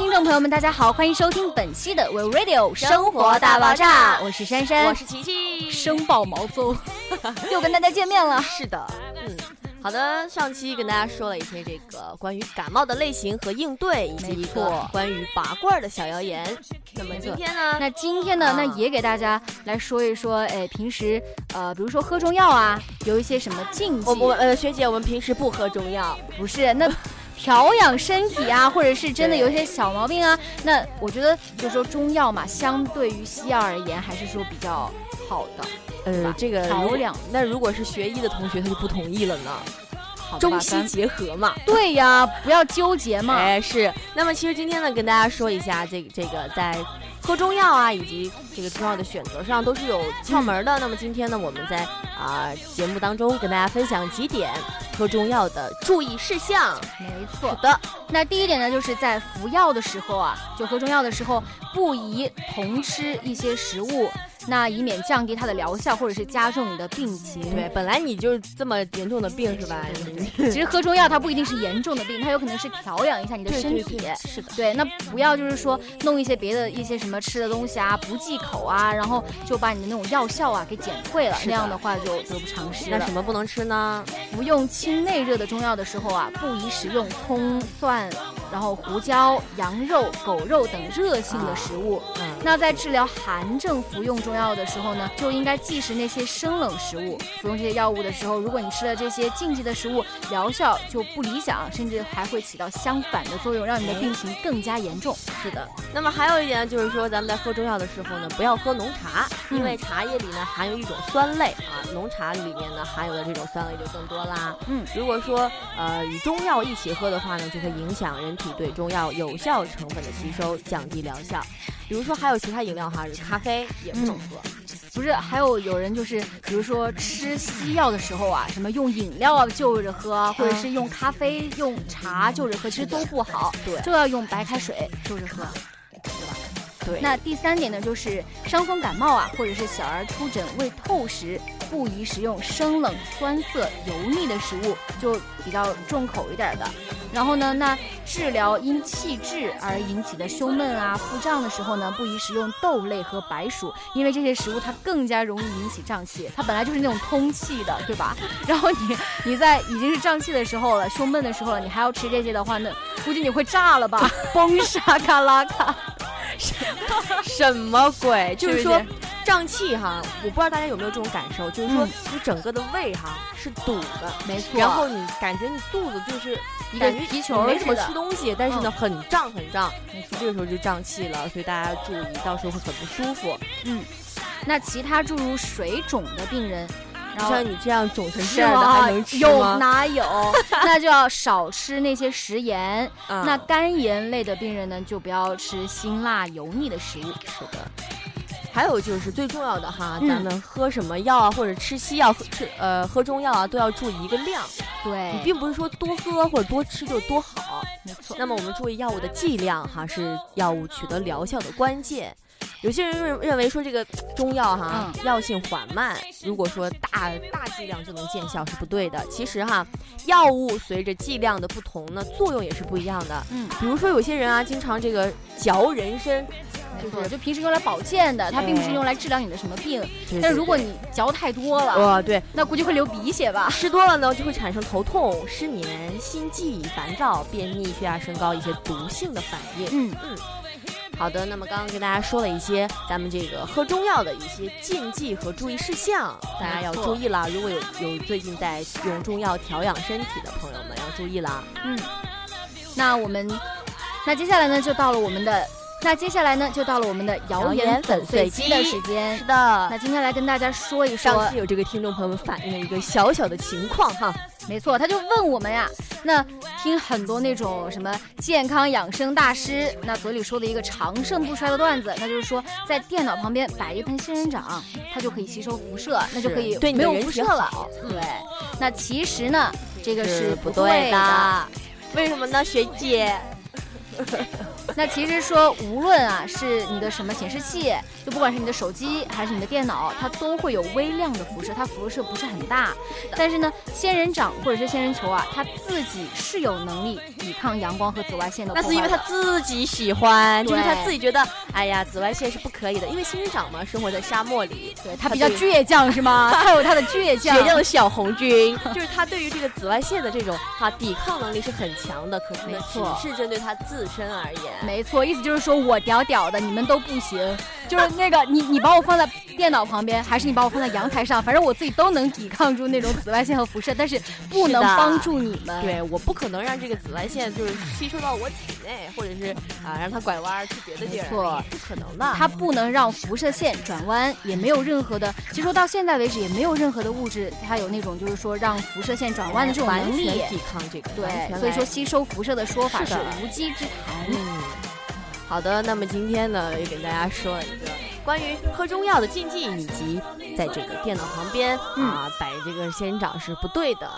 听众朋友们，大家好，欢迎收听本期的 We Radio 生活大爆炸，我是珊珊，我是琪琪，生爆毛宗，又跟大家见面了。是的，嗯，好的，上期跟大家说了一些这个关于感冒的类型和应对，以及一个关于拔罐的小谣言。那么今天呢？那今天呢？那也给大家来说一说，哎，平时呃，比如说喝中药啊，有一些什么禁忌？我我呃，学姐，我们平时不喝中药，不是那。调养身体啊，或者是真的有一些小毛病啊，那我觉得就是说中药嘛，相对于西药而言，还是说比较好的。呃，这个调养，那如果是学医的同学，他就不同意了呢。中西结合嘛。对呀，不要纠结嘛。哎，是。那么其实今天呢，跟大家说一下，这个这个在。喝中药啊，以及这个中药的选择上都是有窍门的。那么今天呢，我们在啊节目当中跟大家分享几点喝中药的注意事项。没错的。那第一点呢，就是在服药的时候啊，就喝中药的时候，不宜同吃一些食物。那以免降低它的疗效，或者是加重你的病情。对，本来你就是这么严重的病是吧？其实喝中药它不一定是严重的病，它有可能是调养一下你的身体。是的。对，那不要就是说弄一些别的一些什么吃的东西啊，不忌口啊，然后就把你的那种药效啊给减退了。那样的话就得不偿失了。那什么不能吃呢？服用清内热的中药的时候啊，不宜食用葱蒜。然后胡椒、羊肉、狗肉等热性的食物。嗯，那在治疗寒症服用中药的时候呢，就应该忌食那些生冷食物。服用这些药物的时候，如果你吃了这些禁忌的食物，疗效就不理想，甚至还会起到相反的作用，让你的病情更加严重。是的。那么还有一点就是说，咱们在喝中药的时候呢，不要喝浓茶，因为茶叶里呢含有一种酸类啊，浓茶里面呢含有的这种酸类就更多啦。嗯，如果说呃与中药一起喝的话呢，就会影响人。体对中药有效成分的吸收，降低疗效。比如说还有其他饮料哈，咖啡也不能喝。不是，还有有人就是，比如说吃西药的时候啊，什么用饮料就着喝，或者是用咖啡、用茶就着喝，其实都不好。对，就要用白开水就着喝，对吧？对。那第三点呢，就是伤风感冒啊，或者是小儿出疹未透时，不宜食用生冷、酸涩、油腻的食物，就比较重口一点的。然后呢，那治疗因气滞而引起的胸闷啊、腹胀的时候呢，不宜食用豆类和白薯，因为这些食物它更加容易引起胀气。它本来就是那种通气的，对吧？然后你你在已经是胀气的时候了、胸闷的时候了，你还要吃这些的话，那估计你会炸了吧？崩沙卡拉卡，什么鬼？就是说。胀气哈，我不知道大家有没有这种感受，就是说你整个的胃哈是堵的，没错。然后你感觉你肚子就是感觉皮球没什么吃东西，但是呢很胀很胀，这个时候就胀气了，所以大家注意，到时候会很不舒服。嗯，那其他诸如水肿的病人，像你这样肿成这样的还能吃吗？有哪有？那就要少吃那些食盐。那肝炎类的病人呢，就不要吃辛辣油腻的食物。是的。还有就是最重要的哈，咱们喝什么药啊，或者吃西药、吃呃喝中药啊，都要注意一个量。对你并不是说多喝或者多吃就多好，没错。那么我们注意药物的剂量哈，是药物取得疗效的关键。有些人认认为说这个中药哈药性缓慢，如果说大大剂量就能见效是不对的。其实哈，药物随着剂量的不同呢，作用也是不一样的。嗯，比如说有些人啊，经常这个嚼人参。就是就平时用来保健的，它并不是用来治疗你的什么病。但是如果你嚼太多了，哇，对，那估计会流鼻血吧？吃多了呢，就会产生头痛、失眠、心悸、烦躁、便秘、血压升高一些毒性的反应。嗯嗯，好的，那么刚刚跟大家说了一些咱们这个喝中药的一些禁忌和注意事项，大家要注意了。如果有有最近在用中药调养身体的朋友们要注意了。嗯，那我们那接下来呢，就到了我们的。那接下来呢，就到了我们的谣言粉碎机的时间。是的，那今天来跟大家说一说，上次有这个听众朋友们反映了一个小小的情况哈。没错，他就问我们呀，那听很多那种什么健康养生大师那嘴里说的一个长盛不衰的段子，那就是说在电脑旁边摆一盆仙人掌，它就可以吸收辐射，那就可以对没有辐射了。对，那其实呢，这个是不对的。为什么呢，学姐？那其实说，无论啊是你的什么显示器，就不管是你的手机还是你的电脑，它都会有微量的辐射，它辐射不是很大。但是呢，仙人掌或者是仙人球啊，它自己是有能力抵抗阳光和紫外线的。那是因为它自己喜欢，就是它自己觉得，哎呀，紫外线是不可以的。因为仙人掌嘛，生活在沙漠里，对它比较倔强，是吗？它有它的倔强。倔强的 小红军，就是它对于这个紫外线的这种啊抵抗能力是很强的。可是呢，只是针对它自身而言。没错，意思就是说我屌屌的，你们都不行。就是那个你，你把我放在电脑旁边，还是你把我放在阳台上，反正我自己都能抵抗住那种紫外线和辐射，但是不能帮助你们。对，我不可能让这个紫外线就是吸收到我体内，或者是啊让它拐弯去别的地儿。错，不可能的。它不能让辐射线转弯，也没有任何的，其实说到现在为止也没有任何的物质，它有那种就是说让辐射线转弯的这种能力，抵抗这个。对，所以说吸收辐射的说法是无稽之谈。嗯。好的，那么今天呢，也给大家说了一个关于喝中药的禁忌，以及在这个电脑旁边啊摆这个仙人掌是不对的。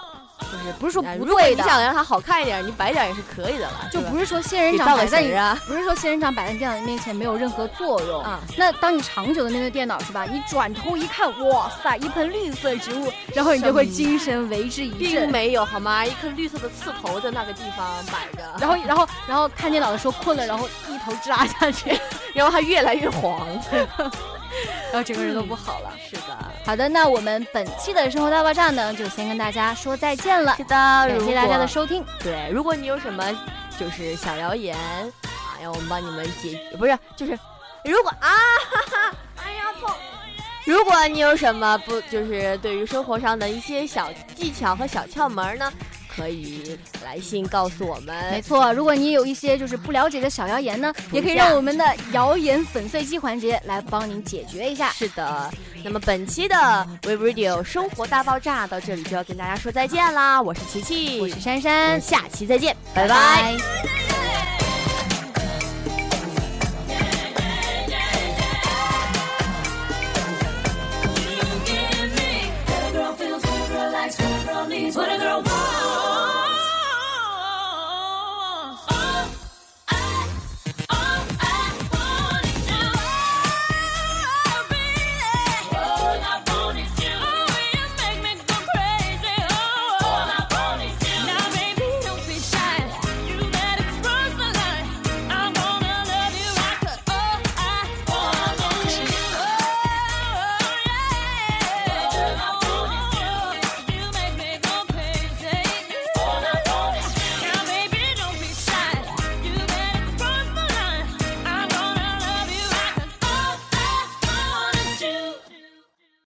就是不是说不对的，你想让它好看一点，你摆点也是可以的了。就不是说仙人掌摆在你，不是说仙人掌摆在电脑面前没有任何作用啊。那当你长久的面对电脑是吧？你转头一看，哇塞，一盆绿色植物，然后你就会精神为之一振。并没有好吗？一颗绿色的刺头在那个地方摆着，然后然后然后看电脑的时候困了，然后一头扎下去，然后它越来越黄。然后整个人都不好了。好的，那我们本期的生活大爆炸呢，就先跟大家说再见了。是的，感谢大家的收听。对，如果你有什么就是小谣言啊，让我们帮你们解，不是，就是如果啊，哈哈，哎呀痛！如果你有什么不，就是对于生活上的一些小技巧和小窍门呢？可以来信告诉我们。没错，如果你有一些就是不了解的小谣言呢，也可以让我们的谣言粉碎机环节来帮您解决一下。是的，那么本期的 We Radio 生活大爆炸到这里就要跟大家说再见啦！我是琪琪，我是珊珊，下期再见，拜拜。